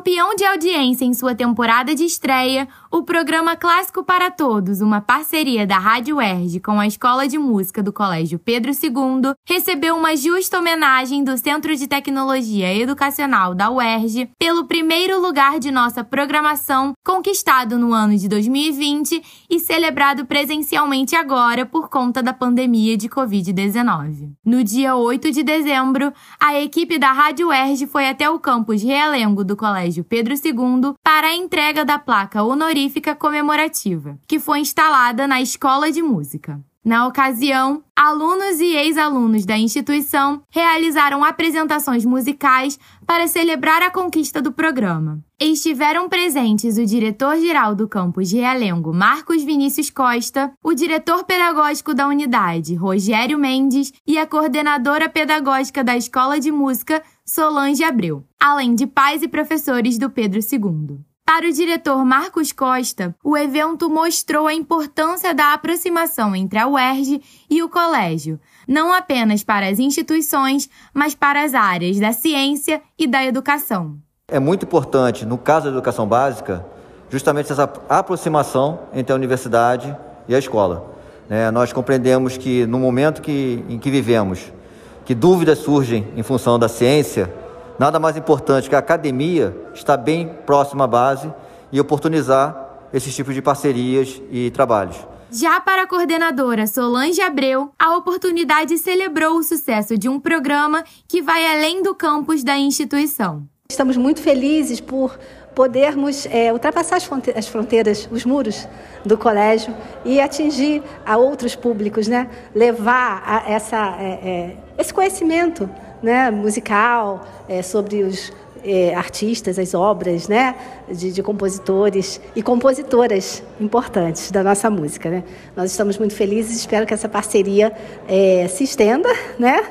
Campeão de audiência em sua temporada de estreia, o programa Clássico para Todos, uma parceria da Rádio UERJ com a Escola de Música do Colégio Pedro II, recebeu uma justa homenagem do Centro de Tecnologia Educacional da UERJ pelo primeiro lugar de nossa programação, conquistado no ano de 2020 e celebrado presencialmente agora por conta da pandemia de Covid-19. No dia 8 de dezembro, a equipe da Rádio UERJ foi até o campus Realengo do Colégio Colégio Pedro II para a entrega da placa honorífica comemorativa, que foi instalada na Escola de Música. Na ocasião, alunos e ex-alunos da instituição realizaram apresentações musicais para celebrar a conquista do programa. Estiveram presentes o diretor-geral do campus de Realengo, Marcos Vinícius Costa, o diretor pedagógico da unidade, Rogério Mendes, e a coordenadora pedagógica da Escola de Música, Solange Abreu, além de pais e professores do Pedro II. Para o diretor Marcos Costa, o evento mostrou a importância da aproximação entre a UERJ e o colégio, não apenas para as instituições, mas para as áreas da ciência e da educação. É muito importante, no caso da educação básica, justamente essa aproximação entre a universidade e a escola. É, nós compreendemos que no momento que, em que vivemos, que dúvidas surgem em função da ciência, nada mais importante que a academia estar bem próxima à base e oportunizar esses tipos de parcerias e trabalhos. Já para a coordenadora Solange Abreu, a oportunidade celebrou o sucesso de um programa que vai além do campus da instituição. Estamos muito felizes por podermos é, ultrapassar as fronteiras, os muros do colégio e atingir a outros públicos, né? levar a essa, é, é, esse conhecimento né, musical é, sobre os é, artistas, as obras né, de, de, compositores e compositoras importantes da nossa música. Né? Nós estamos muito felizes, espero que essa parceria é, se estenda, né?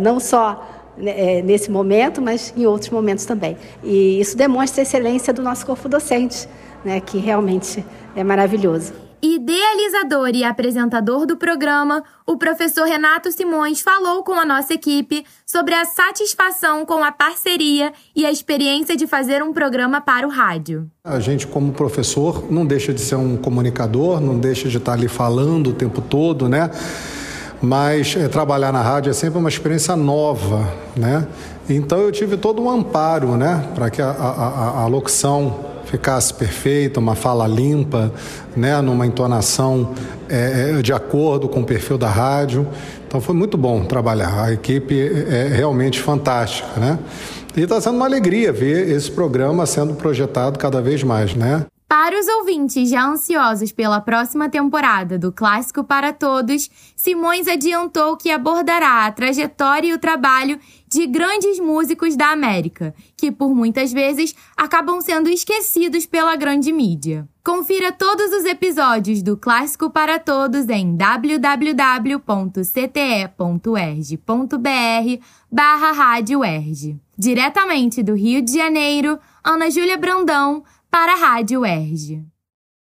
não só né, é, nesse momento, mas em outros momentos também. E isso demonstra a excelência do nosso corpo docente, né, que realmente é maravilhoso. Idealizador e apresentador do programa, o professor Renato Simões falou com a nossa equipe sobre a satisfação com a parceria e a experiência de fazer um programa para o rádio. A gente, como professor, não deixa de ser um comunicador, não deixa de estar ali falando o tempo todo, né? mas é, trabalhar na rádio é sempre uma experiência nova, né? Então eu tive todo um amparo, né, para que a, a, a, locução ficasse perfeita, uma fala limpa, né, numa entonação é, de acordo com o perfil da rádio. Então foi muito bom trabalhar. A equipe é realmente fantástica, né? E está sendo uma alegria ver esse programa sendo projetado cada vez mais, né? Para os ouvintes já ansiosos pela próxima temporada do Clássico para Todos, Simões adiantou que abordará a trajetória e o trabalho de grandes músicos da América, que por muitas vezes acabam sendo esquecidos pela grande mídia. Confira todos os episódios do Clássico para Todos em www.cte.erg.br barra Rádio Erg. Diretamente do Rio de Janeiro, Ana Júlia Brandão, para a Rádio UERJ.